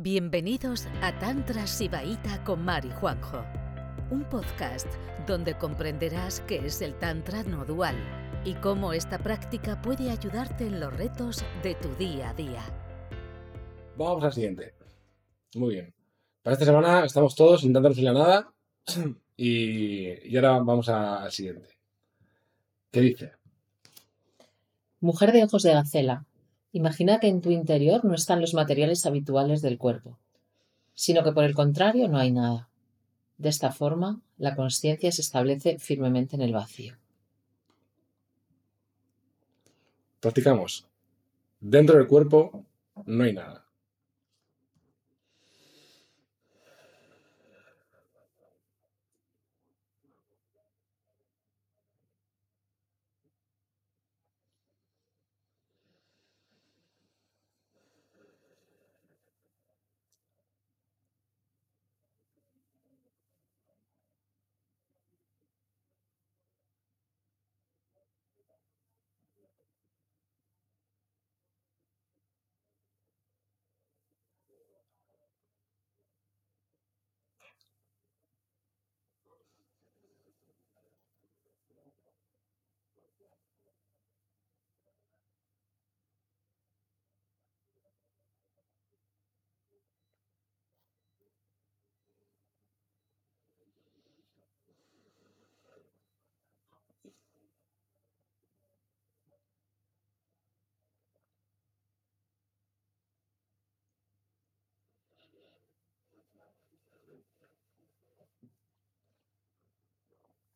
Bienvenidos a Tantra Sibaíta con Mari Juanjo, un podcast donde comprenderás qué es el Tantra no dual y cómo esta práctica puede ayudarte en los retos de tu día a día. Vamos al siguiente. Muy bien. Para esta semana estamos todos intentando no nada y, y ahora vamos a- al siguiente. ¿Qué dice? Mujer de ojos de gacela, imagina que en tu interior no están los materiales habituales del cuerpo, sino que por el contrario no hay nada. De esta forma, la conciencia se establece firmemente en el vacío. Practicamos. Dentro del cuerpo no hay nada.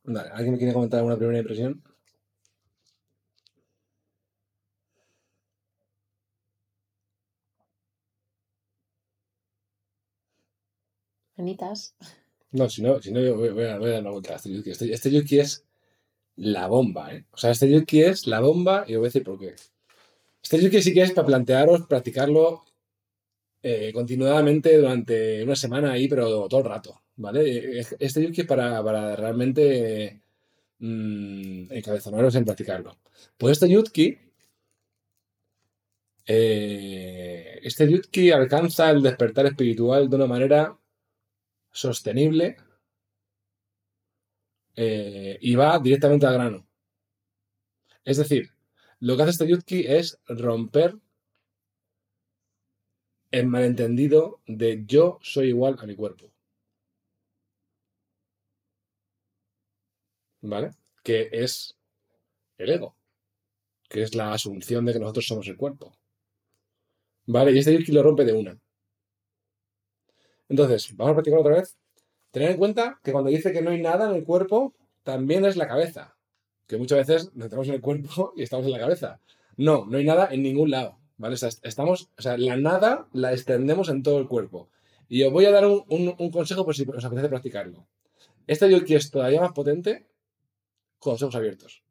Vale, ¿Alguien me quiere comentar alguna primera impresión? Anitas. No, si no, si no yo voy, voy a, voy a dar una vuelta a este yuki. Este, este yuki es la bomba, ¿eh? O sea, este yuki es la bomba y os voy a decir por qué. Este yuki sí que es para plantearos practicarlo eh, continuadamente durante una semana ahí, pero todo el rato, ¿vale? Eh, Este yuki es para, para realmente mm, encabezonaros en practicarlo. Pues este yuki, eh, este yuki alcanza el despertar espiritual de una manera sostenible eh, y va directamente al grano. Es decir, lo que hace este Yutki es romper el malentendido de yo soy igual a mi cuerpo. ¿Vale? Que es el ego. Que es la asunción de que nosotros somos el cuerpo. ¿Vale? Y este Yutki lo rompe de una. Entonces, vamos a practicar otra vez. Tener en cuenta que cuando dice que no hay nada en el cuerpo, también es la cabeza. Que muchas veces nos centramos en el cuerpo y estamos en la cabeza. No, no hay nada en ningún lado. ¿Vale? O sea, estamos, o sea, la nada la extendemos en todo el cuerpo. Y os voy a dar un, un- un consejo por si os apetece practicarlo. Este yoki es todavía más potente con los ojos abiertos.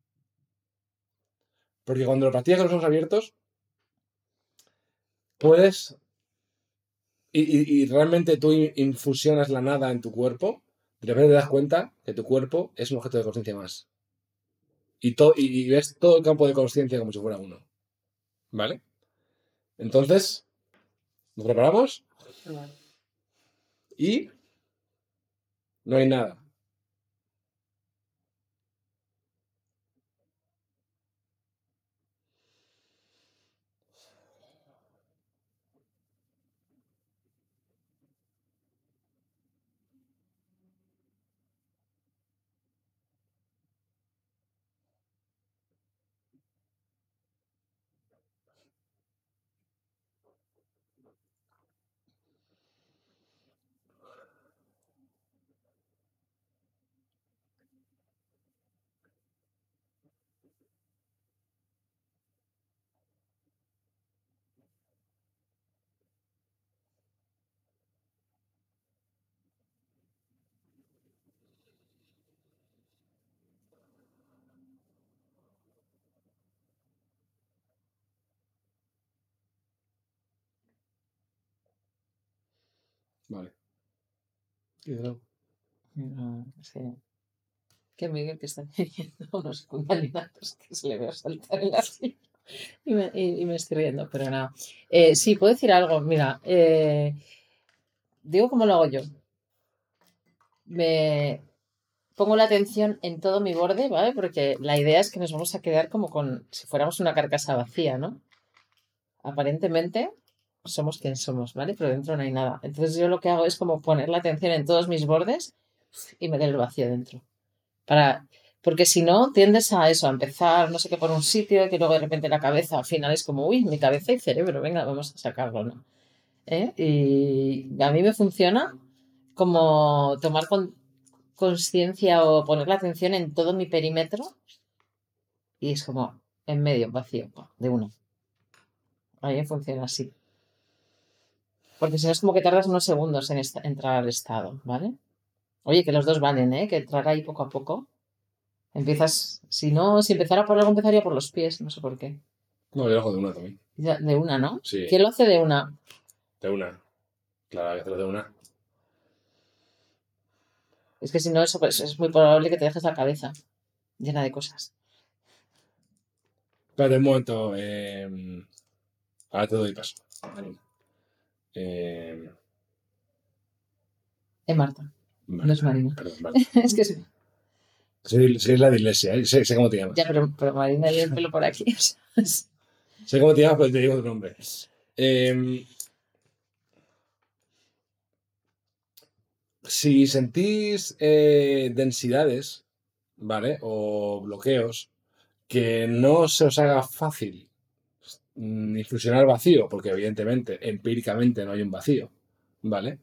Porque cuando lo practicas con los ojos abiertos, puedes y, y- y realmente tú in- infusionas la nada en tu cuerpo, de repente te das cuenta que tu cuerpo es un objeto de conciencia más. Y, to- y ves todo el campo de conciencia como si fuera uno. ¿Vale? Entonces, nos preparamos y no hay nada. Vale. Y de nuevo. No, es que... Miguel que está teniendo unos contaminados que se le veo saltar en la silla. Y me, y- y me estoy riendo, pero nada. Eh, sí, puedo decir algo. Mira, eh, digo cómo lo hago yo. Me pongo la atención en todo mi borde, ¿vale? Porque la idea es que nos vamos a quedar como con si fuéramos una carcasa vacía, ¿no? Aparentemente somos quien somos, ¿vale? Pero dentro no hay nada. Entonces yo lo que hago es como poner la atención en todos mis bordes y meter el vacío dentro. Para porque si no, tiendes a eso, a empezar, no sé qué, por un sitio, que luego de repente la cabeza al final es como, uy, mi cabeza y cerebro, venga, vamos a sacarlo, ¿no? ¿Eh? Y a mí me funciona como tomar conciencia o poner la atención en todo mi perímetro y es como en medio, vacío, de uno. A mí me funciona así. Porque si no es como que tardas unos segundos en entrar al estado, ¿vale? Oye, que los dos valen, ¿eh? Que entrar ahí poco a poco. Empiezas, si no, si empezara por algo, empezaría por los pies, no sé por qué. No, yo lo hago de una también. de una, ¿no? Sí. ¿Quién lo hace de una? De una. Claro, que hacerlo de una. Es que si no, eso pues, es muy probable que te dejes la cabeza llena de cosas. Espérate un momento. Eh... Ahora te doy paso. Eh... Es Marta. no es Marina. Perdón, es que sí. Soy, la de iglesia, ¿eh? sé, cómo te llamas. Ya, pero, pero Marina y el pelo por aquí. sé cómo te llamas, pero te digo tu nombre. Eh, si sentís eh, densidades, ¿vale? O bloqueos que no se os haga fácil ni fusionar vacío, porque evidentemente, empíricamente no hay un vacío, ¿vale?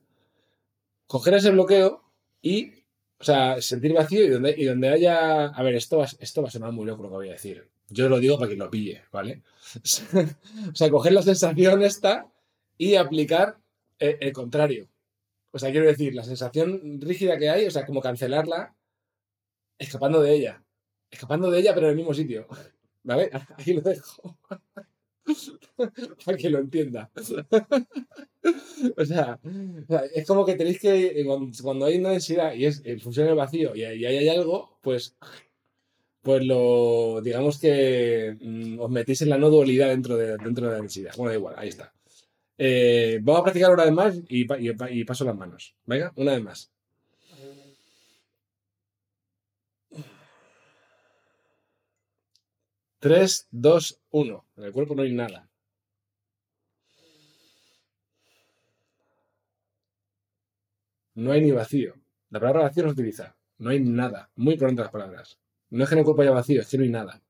Coger ese bloqueo y, o sea, sentir vacío y donde, y donde haya... A ver, esto va, esto va a sonar muy loco lo que voy a decir. Yo lo digo para que lo pille, ¿vale? o sea, coger la sensación esta y aplicar eh, el contrario. O sea, quiero decir, la sensación rígida que hay, o sea, como cancelarla, escapando de ella. Escapando de ella, pero en el mismo sitio. ¿Vale? Aquí lo dejo. Para que lo entienda. o, sea, es como que tenéis que, cuando hay una densidad y es en función vacío y ahí hay algo, pues, pues lo, digamos que mm, os metís en la no dualidad dentro de, dentro de la densidad. Bueno, da igual, ahí está. Eh, vamos a practicar una vez más y, paso las manos. Venga, una vez más. Tres, dos, uno. En el cuerpo no hay nada. No hay ni vacío. La palabra vacío no se utiliza. No hay nada. Muy importante las palabras. No es que en el cuerpo haya vacío, es que no hay nada.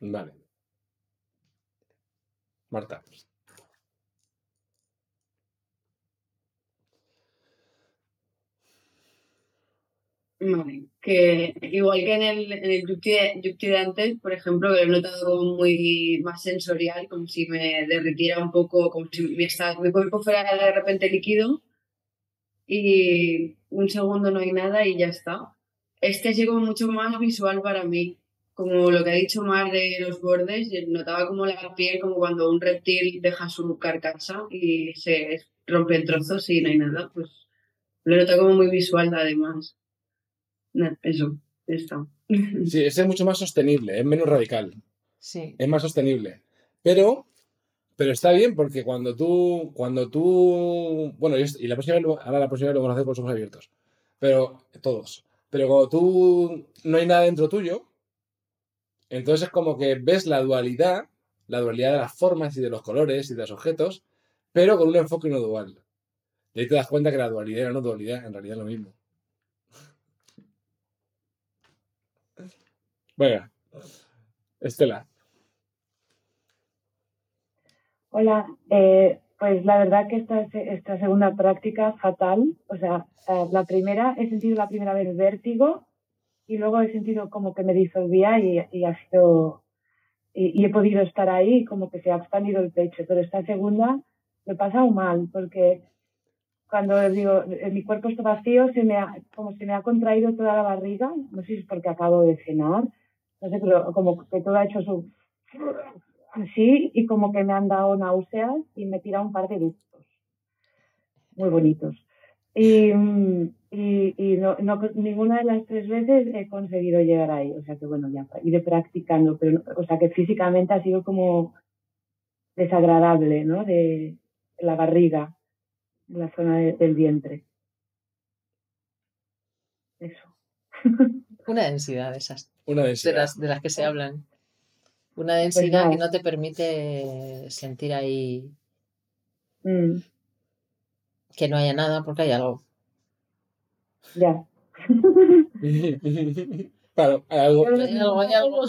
Vale. Marta. Vale, que igual que en el, en el de, antes, por ejemplo, que lo he notado como muy más sensorial, como si me derritiera un poco, como si mi, mi cuerpo fuera de repente líquido y un segundo no hay nada y ya está. Este ha sido mucho más visual para mí, como lo que ha dicho Mar de los bordes, notaba como la piel, como cuando un reptil deja su carcasa y se rompe en trozos y no hay nada, pues lo he notado como muy visual además. Eso, esto. Sí, ese es mucho más sostenible, es menos radical. Sí. Es más sostenible. Pero, pero está bien porque cuando tú, cuando tú, bueno, y la próxima ahora la próxima lo vamos a hacer con los ojos abiertos. Pero, todos. Pero cuando tú no hay nada dentro tuyo, entonces es como que ves la dualidad, la dualidad de las formas y de los colores y de los objetos, pero con un enfoque no dual. Y ahí te das cuenta que la dualidad era no dualidad, en realidad es lo mismo. Venga, Estela. Hola, eh, Pues la verdad que esta, esta segunda práctica fatal, o sea, eh, la primera, he sentido la primera vez vértigo y luego he sentido como que me disolvía y, y ha sido, y, he podido estar ahí como que se ha expandido el pecho, pero esta segunda me pasa pasado mal porque cuando digo, mi cuerpo está vacío, se me ha, como se me ha contraído toda la barriga, no sé si es porque acabo de cenar, no sé, pero como que todo ha hecho su así y como que me han dado náuseas y me tira un par de ductos muy bonitos. Y, y, y no, no, ninguna de las tres veces he conseguido llegar ahí. O sea que bueno, ya iré practicando, pero o sea que físicamente ha sido como desagradable, ¿no? De, la barriga, en la zona del vientre. Eso. Una densidad de esas. Una densidad. De las, de las que se hablan. Una pues densidad que no te permite sentir ahí mm. que no haya nada porque hay algo. Ya. claro, hay algo. Hay algo, hay algo.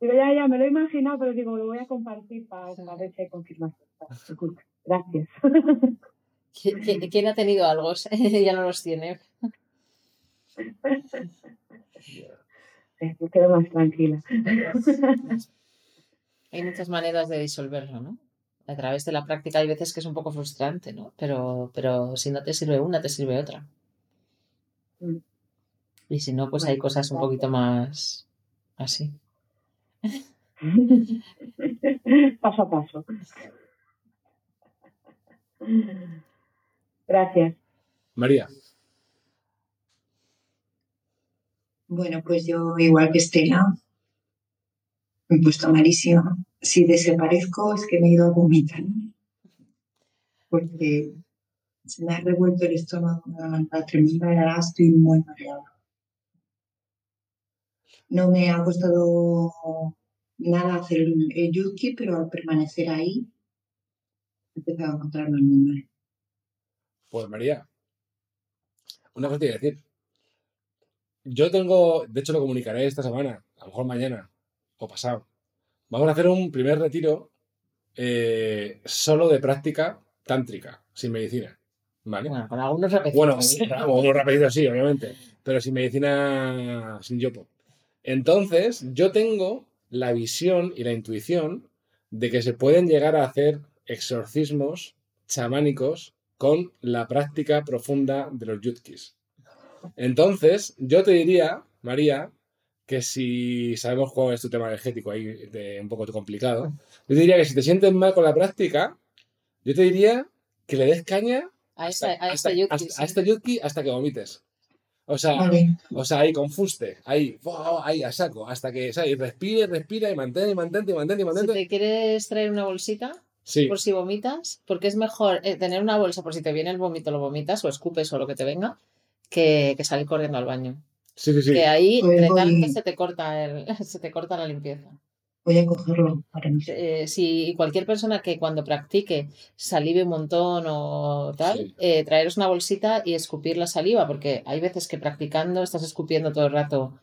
Digo, ya, ya, me lo he imaginado, pero digo, lo voy a compartir para, ver si hay confirmación. Gracias. ¿Quién, ha tenido algo? ya no los tiene. me quedo más tranquila. Hay muchas maneras de disolverlo, ¿no? A través de la práctica hay veces que es un poco frustrante, ¿no? Pero, pero si no te sirve una, te sirve otra. Mm. Y si no, pues hay cosas un poquito más así. paso a paso. Gracias. María. Bueno, pues yo, igual que Estela, me he puesto malísima. Si desaparezco es que me he ido a vomitar. Porque se me ha revuelto el estómago, una tremenda y ahora estoy muy mareada. No me ha costado nada hacer el, el pero al permanecer ahí he empezado a encontrarme muy mal. Pues María, una cosa te decir. Yo tengo, de hecho lo comunicaré esta semana, a lo mejor mañana o pasado. Vamos a hacer un primer retiro eh, solo de práctica tántrica, sin medicina. ¿Vale? Bueno, con algunos repetidos. Bueno, algunos repetidos sí, obviamente, pero sin medicina, sin yopo. Entonces, yo tengo la visión y la intuición de que se pueden llegar a hacer exorcismos chamánicos con la práctica profunda de los yutkis. Entonces, yo te diría, María, que si sabemos cómo es tu tema energético ahí de, un poco complicado, yo te diría que si te sientes mal con la práctica, yo te diría que le des caña a, esta, a, yuki, hasta, este yuki hasta que vomites. O sea, o sea, ahí confuste, ahí, ahí a saco, hasta que, ¿sabes? respire, respira y mantén, y mantén, y mantén, y mantén. Si te quieres traer una bolsita, por si vomitas, porque es mejor eh, tener una bolsa por si te viene el vómito, lo vomitas o escupes o lo que te venga, que, que salir corriendo al baño. Sí, sí, sí. Que ahí pues se te corta el, se te corta la limpieza. Voy a cogerlo para mí. Eh, si cualquier persona que cuando practique salive un montón o tal, eh, traeros una bolsita y escupir la saliva, porque hay veces que practicando estás escupiendo todo el rato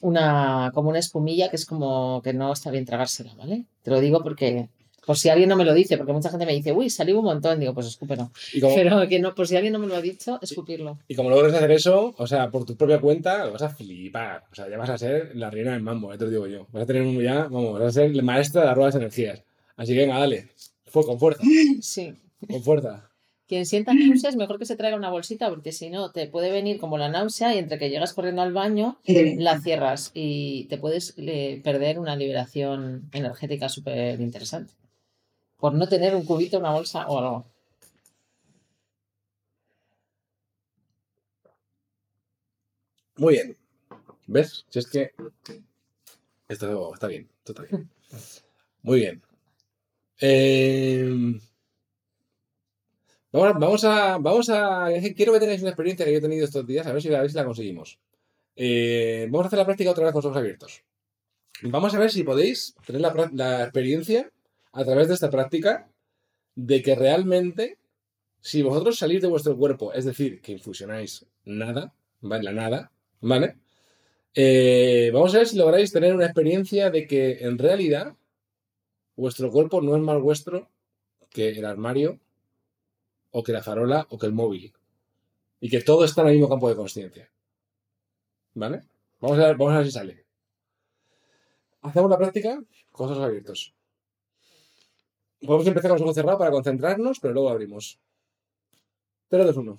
una como una espumilla que es como que no está bien tragársela, ¿vale? Te lo digo porque por si alguien no me lo dice, porque mucha gente me dice, uy, salí un montón, digo, pues escúpelo. Pero que no, por si alguien no me lo ha dicho, escupirlo. Y, como logres hacer eso, o sea, por tu propia cuenta, lo vas a flipar. O sea, ya vas a ser la reina del mambo, te lo digo yo. Vas a tener un ya, vamos, vas a ser la maestra de las ruedas energías. Así que venga, dale. Fue con fuerza. Sí. Con fuerza. Quien sienta náuseas, mejor que se traiga una bolsita, porque si no, te puede venir como la náusea y entre que llegas corriendo al baño, la cierras y te puedes eh, perder una liberación energética súper interesante por no tener un cubito, una bolsa o algo. Muy bien. ¿Ves? Si es que. Esto está bien. Esto está bien. Muy bien. Eh, vamos, a, vamos a. Quiero que tengáis una experiencia que yo he tenido estos días, a ver si, la conseguimos. Eh, vamos a hacer la práctica otra vez con los ojos abiertos. Vamos a ver si podéis tener la experiencia a través de esta práctica de que realmente, si vosotros salís de vuestro cuerpo, es decir, que infusionáis nada, ¿vale? La nada, ¿vale? Eh, vamos a ver si lográis tener una experiencia de que en realidad vuestro cuerpo no es más vuestro que el armario, o que la farola, o que el móvil. Y que todo está en el mismo campo de conciencia. ¿Vale? Vamos a, ver, vamos a ver si sale. Hacemos la práctica con los abiertos. Podemos empezar con los ojos cerrados para concentrarnos, pero luego abrimos. 3, 2, 1.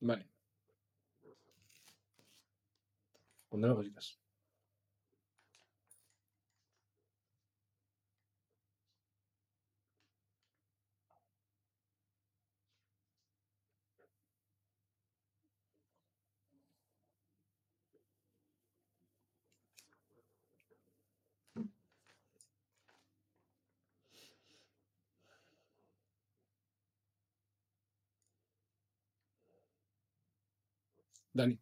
Vale. Pondremos cositas. Dani.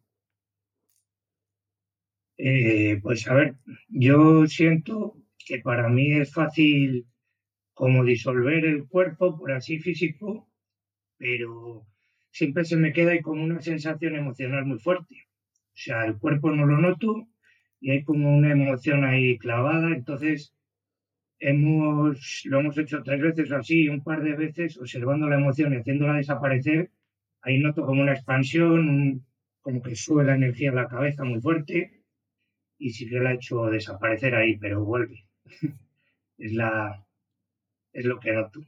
Eh, pues a ver, yo siento que para mí es fácil como disolver el cuerpo, por así físico, pero siempre se me queda ahí como una sensación emocional muy fuerte. O sea, el cuerpo no lo noto y hay como una emoción ahí clavada, entonces hemos, lo hemos hecho tres veces o así, un par de veces, observando la emoción y haciéndola desaparecer, ahí noto como una expansión, un- como que sube la energía a la cabeza muy fuerte y sí que la ha hecho desaparecer ahí, pero vuelve. es la es lo que noto.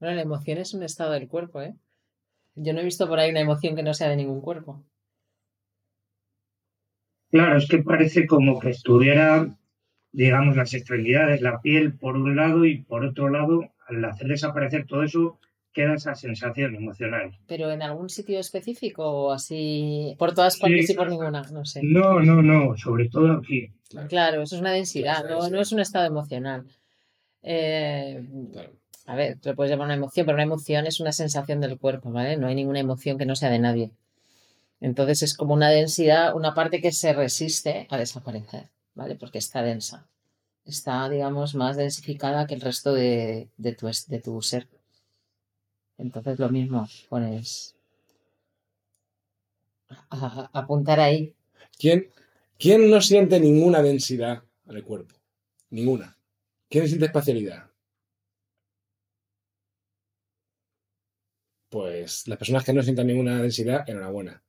Bueno, la emoción es un estado del cuerpo, ¿eh? Yo no he visto por ahí una emoción que no sea de ningún cuerpo. Claro, es que parece como que estuviera, digamos, las extremidades, la piel por un lado y por otro lado, al hacer desaparecer todo eso, queda esa sensación emocional. Pero en algún sitio específico o así, por todas partes Sí. y por ninguna, no sé. No, no, no, sobre todo aquí. Claro, eso es una densidad, Claro, no, no es un estado emocional. Eh, a ver, te puedes llamar una emoción, pero una emoción es una sensación del cuerpo, ¿vale? No hay ninguna emoción que no sea de nadie. Entonces es como una densidad, una parte que se resiste a desaparecer, ¿vale? Porque está densa. Está, digamos, más densificada que el resto de, de tu, de tu ser. Entonces lo mismo, pones a- apuntar ahí. ¿Quién, ¿Quién no siente ninguna densidad en el cuerpo? Ninguna. ¿Quién siente espacialidad? Pues las personas que no sientan ninguna densidad, enhorabuena.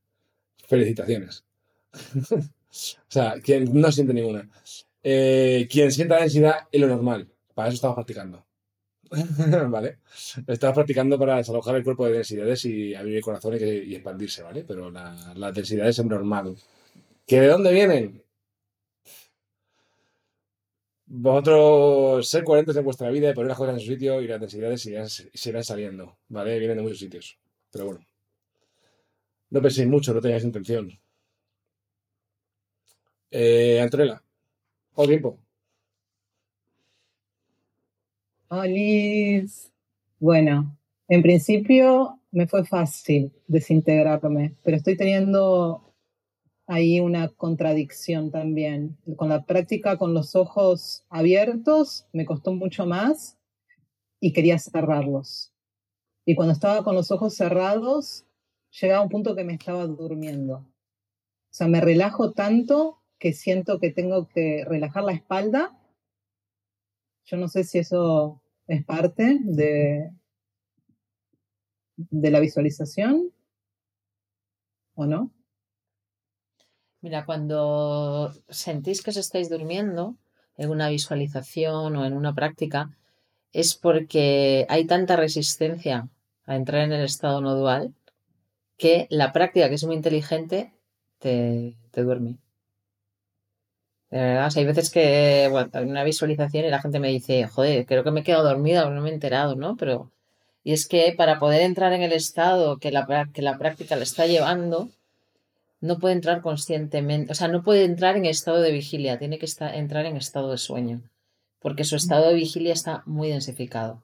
Felicitaciones. o sea, quien no siente ninguna. Eh, quien sienta densidad es lo normal. Para eso estamos practicando. ¿Vale? Estamos practicando para desalojar el cuerpo de densidades y abrir el corazón y, expandirse, ¿vale? Pero la, las densidades es normal. ¿Que de dónde vienen? Vosotros ser coherentes en vuestra vida y poner las cosas en su sitio y las densidades se irán saliendo, ¿vale? Vienen de muchos sitios. Pero bueno. No penséis mucho, no tengáis intención. Eh, Antonella, o tiempo. Olis. Bueno, en principio me fue fácil desintegrarme, pero estoy teniendo ahí una contradicción también. Con la práctica con los ojos abiertos me costó mucho más y quería cerrarlos. Y cuando estaba con los ojos cerrados, llegaba un punto que me estaba durmiendo. O sea, me relajo tanto que siento que tengo que relajar la espalda. Yo no sé si eso es parte de, de la visualización o no. Mira, cuando sentís que os estáis durmiendo en una visualización o en una práctica, es porque hay tanta resistencia a entrar en el estado no dual que la práctica, que es muy inteligente, te, te duerme. De verdad, o sea, hay veces que, bueno, hay una visualización y la gente me dice, joder, creo que me he quedado dormida o no me he enterado, ¿no? Pero, y es que para poder entrar en el estado que la, que la práctica le está llevando, no puede entrar conscientemente, o sea, no puede entrar en estado de vigilia, tiene que estar, entrar en estado de sueño, porque su estado de vigilia está muy densificado.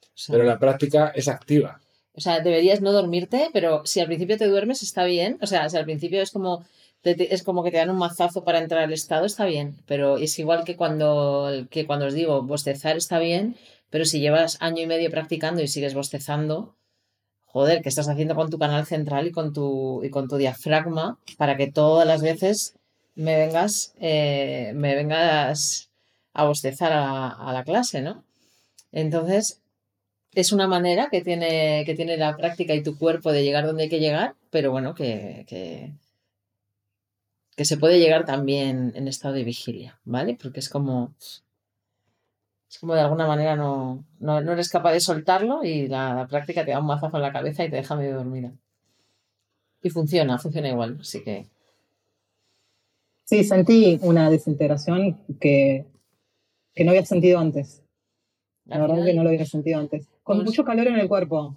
O sea, Pero la práctica es activa. o sea, deberías no dormirte, pero si al principio te duermes está bien. O sea, si al principio es como, es como que te dan un mazazo para entrar al estado, está bien. Pero es igual que cuando, que cuando os digo, bostezar está bien, pero si llevas año y medio practicando y sigues bostezando, joder, ¿qué estás haciendo con tu canal central y con tu, y con tu diafragma para que todas las veces me vengas, eh, me vengas a bostezar a, a la clase, ¿no? Entonces, es una manera que tiene, que tiene la práctica y tu cuerpo de llegar donde hay que llegar, pero bueno, que, que, que se puede llegar también en estado de vigilia, ¿vale? Porque es como, es como de alguna manera no, no, no eres capaz de soltarlo y la, la práctica te da un mazazo en la cabeza y te deja medio dormida. Y funciona, funciona igual, así que Sí, sentí una desintegración que, que no había sentido antes. La al verdad que no lo había sentido antes. Con mucho calor en el cuerpo,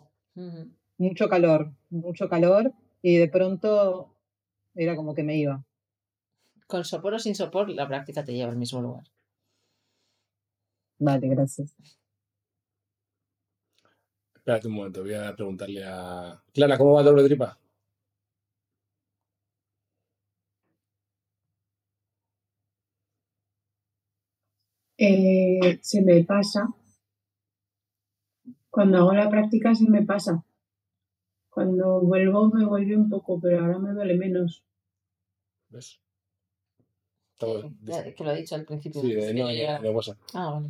mucho calor, mucho calor, y de pronto era como que me iba. Con sopor o sin sopor, la práctica te lleva al mismo lugar. Vale, gracias. Espérate un momento, voy a preguntarle a. Clara, ¿cómo va el doble tripa? Eh, se me pasa. Cuando hago la práctica se me pasa. Cuando vuelvo me vuelve un poco, pero ahora me duele menos. ¿Ves? Todo- Ya, Que lo he dicho al principio. Sí, de, no, llega- de WhatsApp. Ah, vale.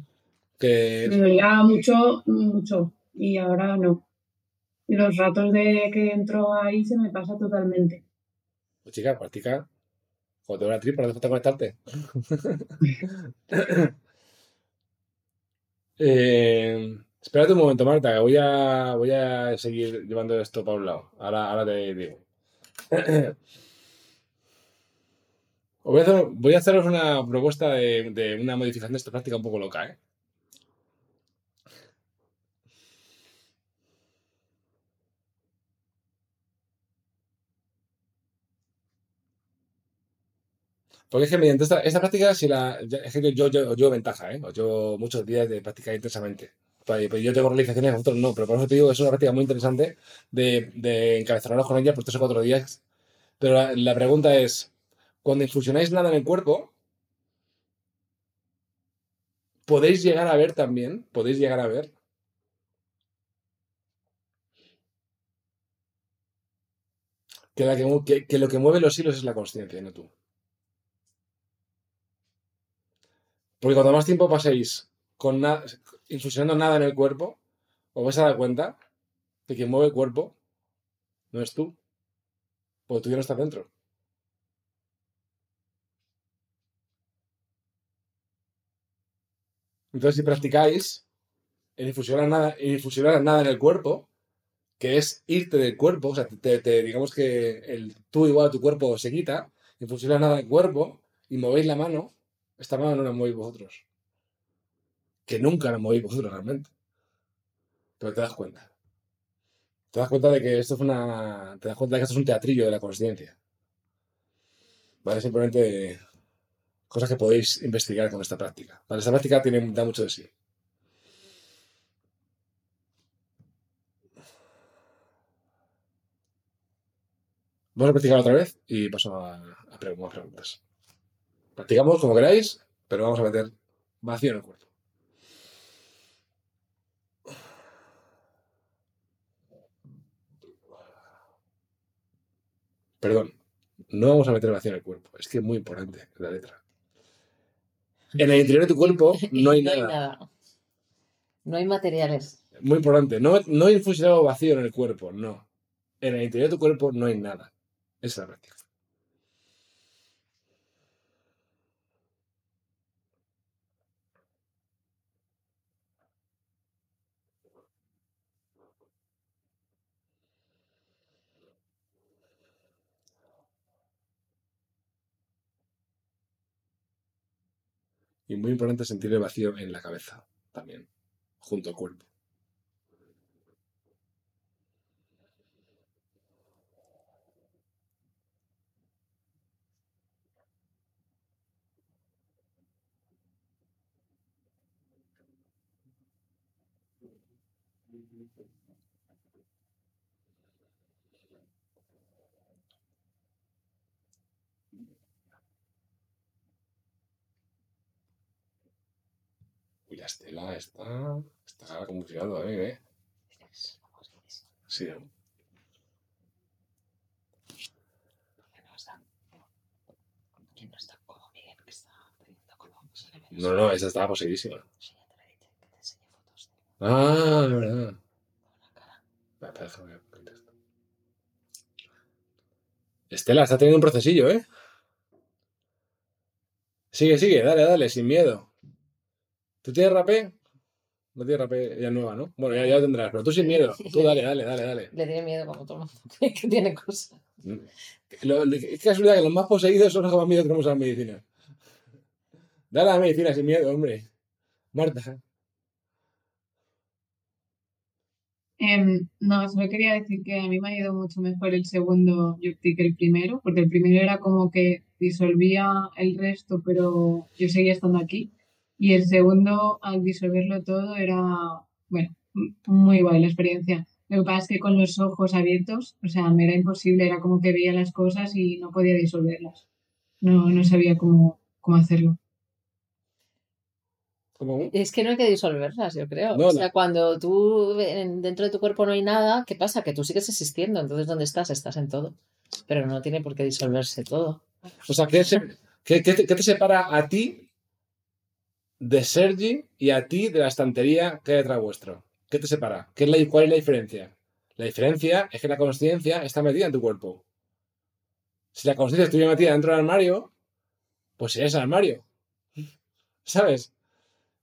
Que Me dolía mucho, mucho, y ahora no. Y los ratos de que entro ahí se me pasa totalmente. Pues chica, practica. Cuando te la tripa, no hace falta conectarte. eh, espérate un momento, Marta, que voy a, voy a seguir llevando esto para un lado. Ahora, ahora te digo. Voy a, hacer, voy a haceros una propuesta de, de una modificación de esta práctica un poco loca, ¿eh? Porque es que mediante esta, esta práctica, si la, es que yo, yo, yo ventaja, ¿eh? Os llevo muchos días de practicar intensamente. Pues, pues yo tengo realizaciones, vosotros no, pero por eso te digo es una práctica muy interesante de, de encabezarnos con ella por tres o cuatro días. Pero la, la pregunta es, cuando infusionáis nada en el cuerpo, podéis llegar a ver también, podéis llegar a ver que, lo que mueve los hilos es la consciencia, no tú. Porque cuanto más tiempo paséis con na- infusionando nada en el cuerpo, os vais a dar cuenta de que mueve el cuerpo no es tú, porque tú ya no estás dentro. Entonces, si practicáis el infusionar nada, el infusionar nada en el cuerpo, que es irte del cuerpo, o sea, te- digamos que el tú igual a tu cuerpo se quita, infusionar nada en el cuerpo y movéis la mano, esta mano no la movéis vosotros. Que nunca la movéis vosotros realmente. Pero te das cuenta. Te das cuenta de que esto es una. Te das cuenta de que esto es un teatrillo de la conciencia. ¿Vale? Simplemente cosas que podéis investigar con esta práctica. ¿Vale? Esta práctica tiene, da mucho de sí. Vamos a practicar otra vez y paso a, preguntas. Practicamos como queráis, pero vamos a meter vacío en el cuerpo. Perdón, no vamos a meter vacío en el cuerpo. Es que es muy importante la letra. En el interior de tu cuerpo no hay nada. No hay materiales. Muy importante. No, no hay fusilado vacío en el cuerpo, no. En el interior de tu cuerpo no hay nada. Esa es la práctica. Y muy importante sentir el vacío en la cabeza también, junto al cuerpo. La estela está, está convulsionando también, ¿eh? Sí. ¿no? No, esa estaba poseidísima. Ah, es verdad. Ver. Estela, está teniendo un procesillo, ¿eh? Sigue, sigue, dale, dale, sin miedo. ¿Tú tienes rapé? No tienes rapé, ya nueva, ¿no? Bueno, ya, ya lo tendrás, pero tú sin miedo. Tú dale, dale, dale, dale. Le tiene miedo como todo el mundo que tiene cosas. Lo- lo- es casualidad que los más poseídos son los que más miedo tenemos a la medicina. Dale a la medicina sin miedo, hombre. Marta. Em, no, solo quería decir que a mí me ha ido mucho mejor el segundo Yukti que el primero, porque el primero era como que disolvía el resto, pero yo seguía estando aquí. Y el segundo, al disolverlo todo, era, bueno, muy guay la experiencia. Lo que pasa es que con los ojos abiertos, o sea, me era imposible, era como que veía las cosas y no podía disolverlas. No, no sabía cómo, cómo hacerlo. ¿Cómo? Es que no hay que disolverlas, yo creo. No, o no. sea, cuando tú en- dentro de tu cuerpo no hay nada, ¿qué pasa? Que tú sigues existiendo. Entonces, ¿dónde estás? Estás en todo. Pero no tiene por qué disolverse todo. O sea, ¿qué, se- qué- qué te, qué te separa a ti de Sergi y a ti de la estantería que hay detrás vuestro? ¿Qué te separa? ¿Qué es la, ¿Cuál es la diferencia? La diferencia es que la conciencia está metida en tu cuerpo. Si la conciencia estuviera metida dentro del armario, pues serías el armario. ¿Sabes?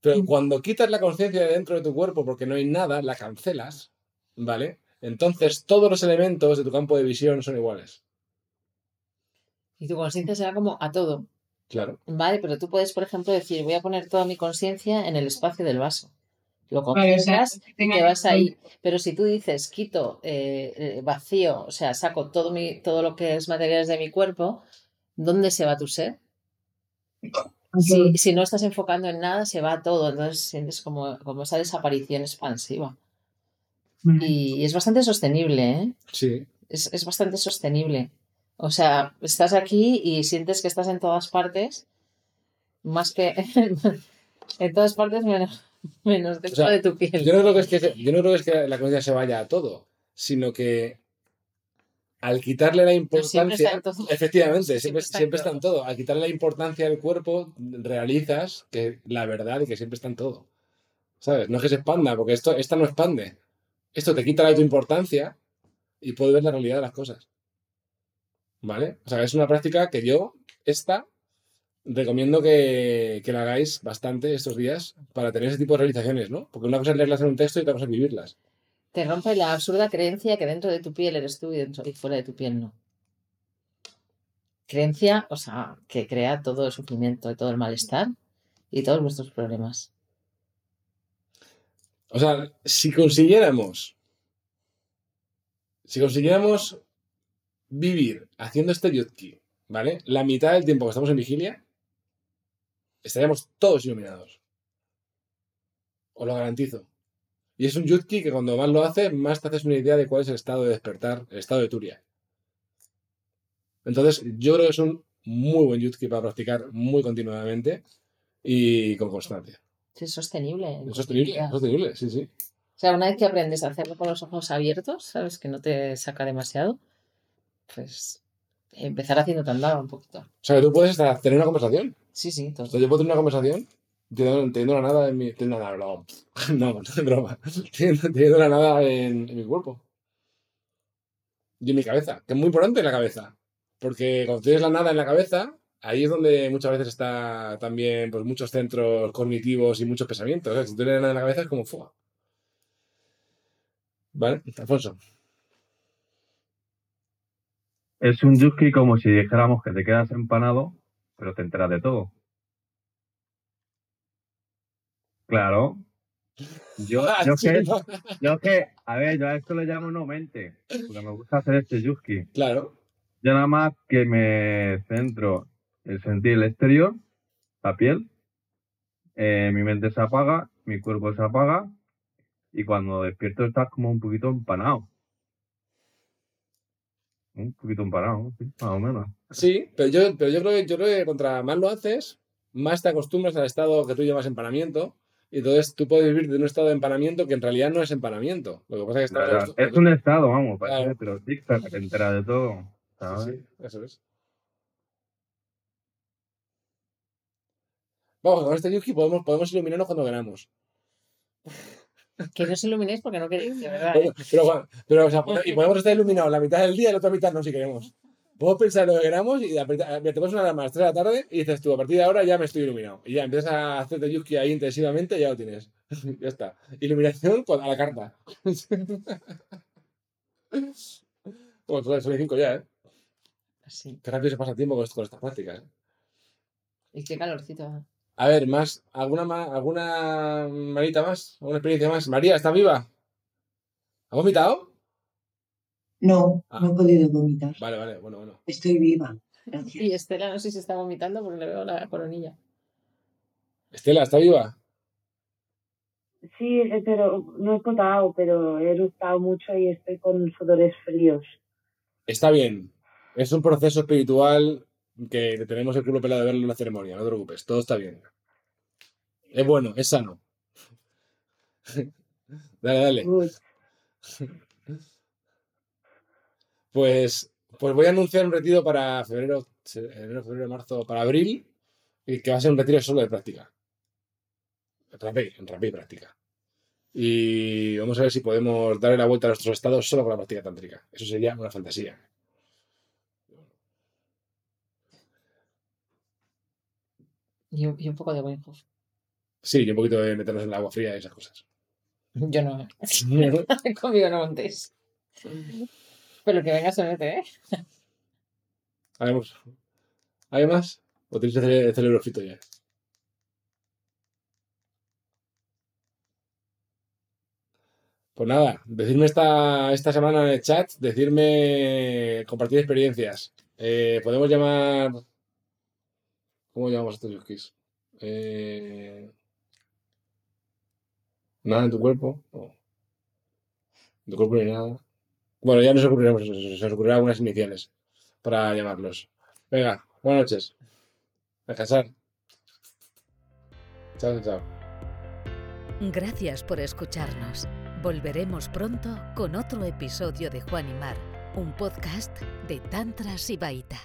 Pero cuando quitas la conciencia de dentro de tu cuerpo porque no hay nada, la cancelas, ¿vale? Entonces todos los elementos de tu campo de visión son iguales. Y tu conciencia será como a todo. Claro. Vale, pero tú puedes, por ejemplo, decir, voy a poner toda mi conciencia en el espacio del vaso. Lo Vale, o sea, concentras y tenga te vas ahí. Pero si tú dices, quito eh, eh, vacío, o sea, saco todo, mi, todo lo que es materiales de mi cuerpo, ¿dónde se va tu ser? Si, si no estás enfocando en nada, se va todo. Entonces sientes como, como esa desaparición expansiva. Y, es bastante sostenible, ¿eh? Sí. Es, es bastante sostenible. O sea, estás aquí y sientes que estás en todas partes, más que en todas partes menos, menos dentro O sea, de tu piel. Yo no creo que es que, yo no creo que, es que la conciencia se vaya a todo, sino que al quitarle la Pero siempre está importancia, en todo. efectivamente, siempre, Siempre está en siempre está en todo. Al quitarle la importancia del cuerpo, realizas que la verdad y que siempre está en todo. ¿Sabes? No es que se expanda, porque esto, esta no expande. Esto te quita la tu importancia y puedes ver la realidad de las cosas. ¿Vale? O sea, es una práctica que yo, esta, recomiendo que, que la hagáis bastante estos días para tener ese tipo de realizaciones, ¿no? Porque una cosa es leerlas en un texto y otra cosa es vivirlas. Te rompe la absurda creencia que dentro de tu piel eres tú y, dentro, y fuera de tu piel no. Creencia, o sea, que crea todo el sufrimiento y todo el malestar y todos vuestros problemas. O sea, si consiguiéramos, si consiguiéramos vivir haciendo este yutki ¿vale? La mitad del tiempo que estamos en vigilia, estaríamos todos iluminados. Os lo garantizo. Y es un yutki que cuando más lo hace, más te haces una idea de cuál es el estado de despertar, el estado de Turia. Entonces, yo creo que es un muy buen yutki para practicar muy continuamente y con constancia. Sí, es sostenible. Es sostenible, es sostenible, sí, sí. O sea, una vez que aprendes a hacerlo con los ojos abiertos, sabes que no te saca demasiado, pues empezar haciendo tandaba un poquito. O sea, que tú puedes hasta tener una conversación. Sí, sí, O todo. sea, yo puedo tener una conversación teniendo, la nada en mi... Teniendo nada, no, no, no es broma. Teniendo, teniendo la nada en, en mi cuerpo. Y en mi cabeza, que es muy importante la cabeza. Porque cuando tienes la nada en la cabeza, ahí es donde muchas veces está también pues, muchos centros cognitivos y muchos pensamientos. O sea, si tú tienes la nada en la cabeza es como fuga. ¿Vale? Alfonso. Es un yuski como si dijéramos que te quedas empanado, pero te enteras de todo. Claro. Yo, yo que, yo que, a ver, yo a esto le llamo no mente, porque me gusta hacer este yuski. Claro. Yo nada más que me centro en sentir el exterior, la piel, eh, mi mente se apaga, mi cuerpo se apaga, y cuando despierto estás como un poquito empanado. Un poquito empanado, sí, más o menos. Sí, pero yo, pero yo creo que yo creo que contra más lo haces, más te acostumbras al estado que tú llamas empanamiento. Y entonces tú puedes vivir de un estado de empanamiento que en realidad no es empanamiento. Lo que pasa es que Claro, Es un estado, vamos, Claro. parece, pero sí, te entera de todo. ¿sabes? Sí, sí, eso es. Vamos, con este Yuki podemos, podemos iluminarnos cuando queramos. Que no os iluminéis porque no queréis, de verdad. Pero, ¿eh? pero, Juan, pero, o sea, y podemos estar iluminados la mitad del día y la otra mitad no, si queremos. Podemos pensar lo que queramos y apreta- metemos una alarma a las 3 de la tarde y dices tú, a partir de ahora ya me estoy iluminado. Y ya empiezas a hacerte Yuki ahí intensivamente y ya lo tienes. ya está. Iluminación a la carta. Bueno, son las 5 ya, ¿eh? Así. Qué rápido se pasa el tiempo con estas prácticas. ¿eh? Y qué calorcito. A ver, más, ¿alguna, ma- alguna manita más? ¿Alguna experiencia más? María, ¿está viva? ¿Ha vomitado? No, Ah. no he podido vomitar. Vale, vale, bueno, bueno. Estoy viva. Gracias. Y Estela no sé si está vomitando porque le veo la coronilla. Estela, ¿está viva? Sí, eh, pero no he potado, pero he eructado mucho y estoy con sudores fríos. Está bien. Es un proceso espiritual que tenemos el culo pelado de verlo en la ceremonia, no te preocupes, todo está bien. Es bueno, es sano. dale, dale. Pues, pues voy a anunciar un retiro para febrero, enero, febrero, marzo, para abril, y que va a ser un retiro solo de práctica. Rapé, en rapé y práctica. Y vamos a ver si podemos darle la vuelta a nuestros estados solo con la práctica tántrica. Eso sería una fantasía. Y un, y un poco de Weinhof. Sí, y un poquito de meternos en el agua fría y esas cosas. Yo no. Conmigo no montéis. Pero que venga se mete, ¿eh? Haremos. ¿Hay más? ¿O tenéis el cere- el cerebro frito ya? Pues nada, decirme esta, esta semana en el chat, decirme, compartir experiencias. Eh, podemos llamar... ¿Cómo llamamos a yuskis? Eh, nada en tu cuerpo. No. En tu cuerpo ni nada. Bueno, ya nos ocurriremos, se nos ocurrirán algunas iniciales para llamarlos. Venga, buenas noches. Descansar. Chao, chao. Gracias por escucharnos. Volveremos pronto con otro episodio de Juan y Mar, un podcast de Tantra Sibaita.